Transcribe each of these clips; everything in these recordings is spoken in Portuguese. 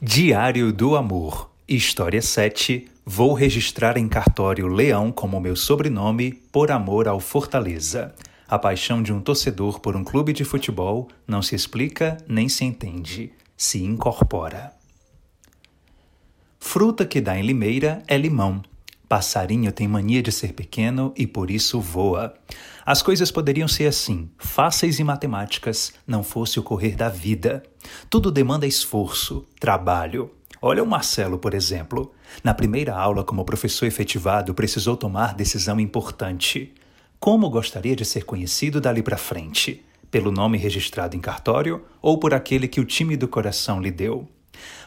Diário do Amor, História 7. Vou registrar em cartório Leão como meu sobrenome por amor ao Fortaleza. A paixão de um torcedor por um clube de futebol não se explica nem se entende, se incorpora. Fruta que dá em Limeira é limão. Passarinho tem mania de ser pequeno e por isso voa. As coisas poderiam ser assim, fáceis e matemáticas, não fosse o correr da vida. Tudo demanda esforço, trabalho. Olha o Marcelo, por exemplo. Na primeira aula, como professor efetivado, precisou tomar decisão importante. Como gostaria de ser conhecido dali para frente? Pelo nome registrado em cartório ou por aquele que o time do coração lhe deu?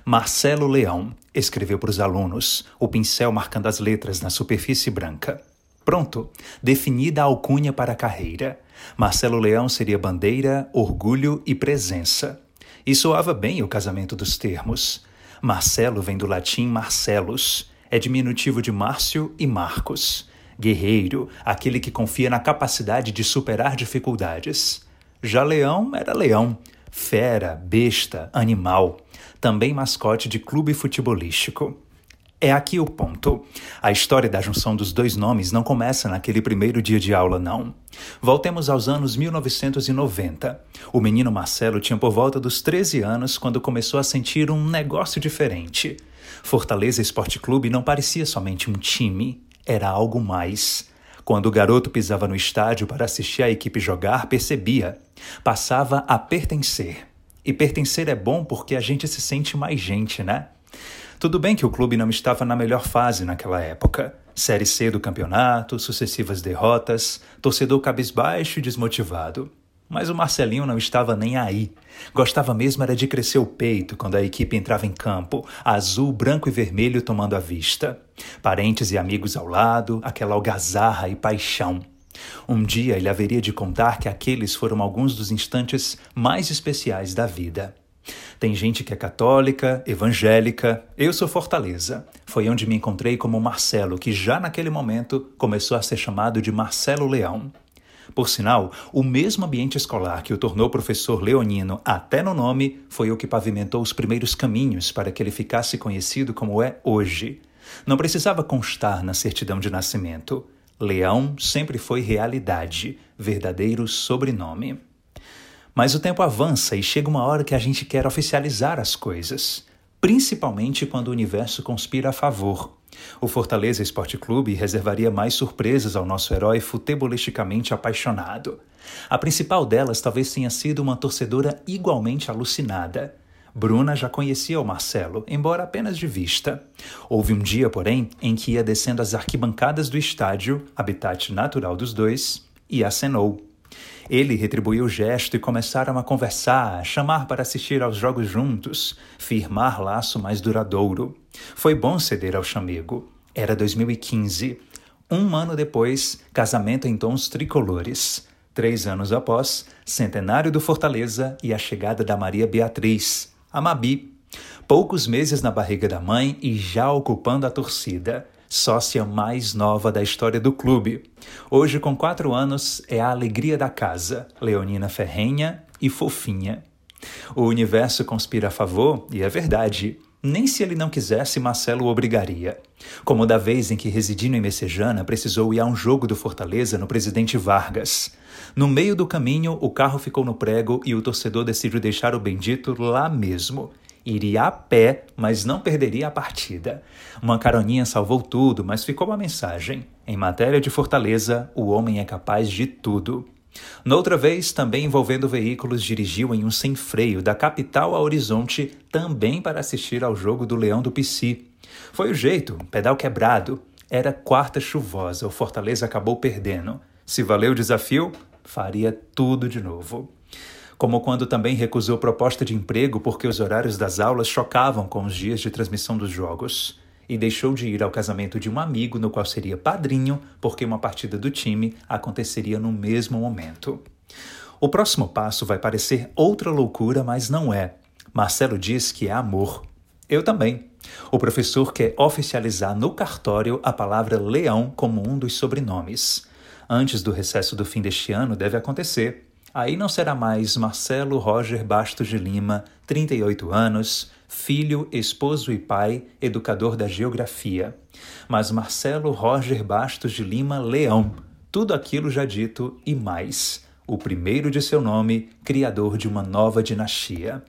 Marcelo Leão escreveu para os alunos, o pincel marcando as letras na superfície branca. Pronto, definida a alcunha para a carreira. Marcelo Leão seria bandeira, orgulho e presença. E soava bem o casamento dos termos. Marcelo vem do latim Marcellus, é diminutivo de Márcio e Marcos. Guerreiro, aquele que confia na capacidade de superar dificuldades. Já Leão era leão, fera, besta, animal também mascote de clube futebolístico. É aqui o ponto. A história da junção dos dois nomes não começa naquele primeiro dia de aula, não. Voltemos aos anos 1990. O menino Marcelo tinha por volta dos 13 anos quando começou a sentir um negócio diferente. Fortaleza Esporte Clube não parecia somente um time, era algo mais. Quando o garoto pisava no estádio para assistir a equipe jogar, percebia. Passava a pertencer. E pertencer é bom porque a gente se sente mais gente, né? Tudo bem que o clube não estava na melhor fase naquela época. Série C do campeonato, sucessivas derrotas, torcedor cabisbaixo e desmotivado. Mas o Marcelinho não estava nem aí. Gostava mesmo era de crescer o peito quando a equipe entrava em campo, azul, branco e vermelho tomando a vista. Parentes e amigos ao lado, aquela algazarra e paixão. Um dia ele haveria de contar que aqueles foram alguns dos instantes mais especiais da vida. Tem gente que é católica, evangélica. Eu sou Fortaleza. Foi onde me encontrei como Marcelo, que já naquele momento começou a ser chamado de Marcelo Leão. Por sinal, o mesmo ambiente escolar que o tornou professor leonino até no nome foi o que pavimentou os primeiros caminhos para que ele ficasse conhecido como é hoje. Não precisava constar na certidão de nascimento. Leão sempre foi realidade, verdadeiro sobrenome. Mas o tempo avança e chega uma hora que a gente quer oficializar as coisas, principalmente quando o universo conspira a favor. O Fortaleza Esporte Clube reservaria mais surpresas ao nosso herói futebolisticamente apaixonado. A principal delas talvez tenha sido uma torcedora igualmente alucinada. Bruna já conhecia o Marcelo, embora apenas de vista. Houve um dia, porém, em que ia descendo as arquibancadas do estádio, habitat natural dos dois, e acenou. Ele retribuiu o gesto e começaram a conversar, a chamar para assistir aos jogos juntos, firmar laço mais duradouro. Foi bom ceder ao chamego. Era 2015. Um ano depois, casamento em tons tricolores. Três anos após, centenário do Fortaleza e a chegada da Maria Beatriz, a Mabi. Poucos meses na barriga da mãe e já ocupando a torcida. Sócia mais nova da história do clube. Hoje, com quatro anos, é a alegria da casa, leonina ferrenha e fofinha. O universo conspira a favor, e é verdade. Nem se ele não quisesse, Marcelo o obrigaria. Como da vez em que, residindo em Messejana, precisou ir a um jogo do Fortaleza no Presidente Vargas. No meio do caminho, o carro ficou no prego e o torcedor decidiu deixar o bendito lá mesmo. Iria a pé, mas não perderia a partida. Uma caroninha salvou tudo, mas ficou uma mensagem. Em matéria de Fortaleza, o homem é capaz de tudo. Noutra vez, também envolvendo veículos, dirigiu em um sem freio da capital a Horizonte, também para assistir ao jogo do Leão do Pici. Foi o jeito, pedal quebrado. Era quarta chuvosa, o Fortaleza acabou perdendo. Se valeu o desafio, faria tudo de novo. Como quando também recusou proposta de emprego porque os horários das aulas chocavam com os dias de transmissão dos jogos e deixou de ir ao casamento de um amigo no qual seria padrinho, porque uma partida do time aconteceria no mesmo momento. O próximo passo vai parecer outra loucura, mas não é. Marcelo diz que é amor. Eu também. O professor quer oficializar no cartório a palavra leão como um dos sobrenomes. Antes do recesso do fim deste ano deve acontecer. Aí não será mais Marcelo Roger Bastos de Lima, 38 anos, filho, esposo e pai, educador da geografia. Mas Marcelo Roger Bastos de Lima Leão, tudo aquilo já dito e mais. O primeiro de seu nome, criador de uma nova dinastia.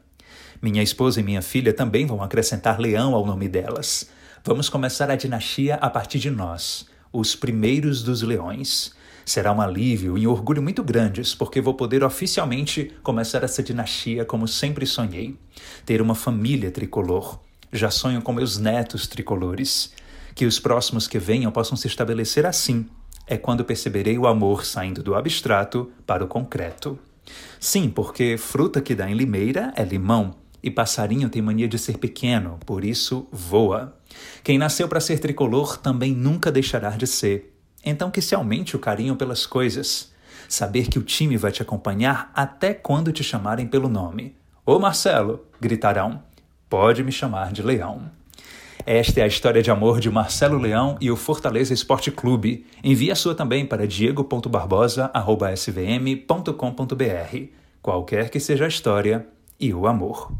Minha esposa e minha filha também vão acrescentar Leão ao nome delas. Vamos começar a dinastia a partir de nós, os primeiros dos leões. Será um alívio e um orgulho muito grandes, porque vou poder oficialmente começar essa dinastia como sempre sonhei. Ter uma família tricolor. Já sonho com meus netos tricolores. Que os próximos que venham possam se estabelecer assim. É quando perceberei o amor saindo do abstrato para o concreto. Sim, porque fruta que dá em limeira é limão, e passarinho tem mania de ser pequeno, por isso voa. Quem nasceu para ser tricolor também nunca deixará de ser. Então que se aumente o carinho pelas coisas. Saber que o time vai te acompanhar até quando te chamarem pelo nome. Ô Marcelo, gritarão. Pode me chamar de Leão. Esta é a história de amor de Marcelo Leão e o Fortaleza Esporte Clube. Envie a sua também para diego.barbosa.svm.com.br. Qualquer que seja a história e o amor.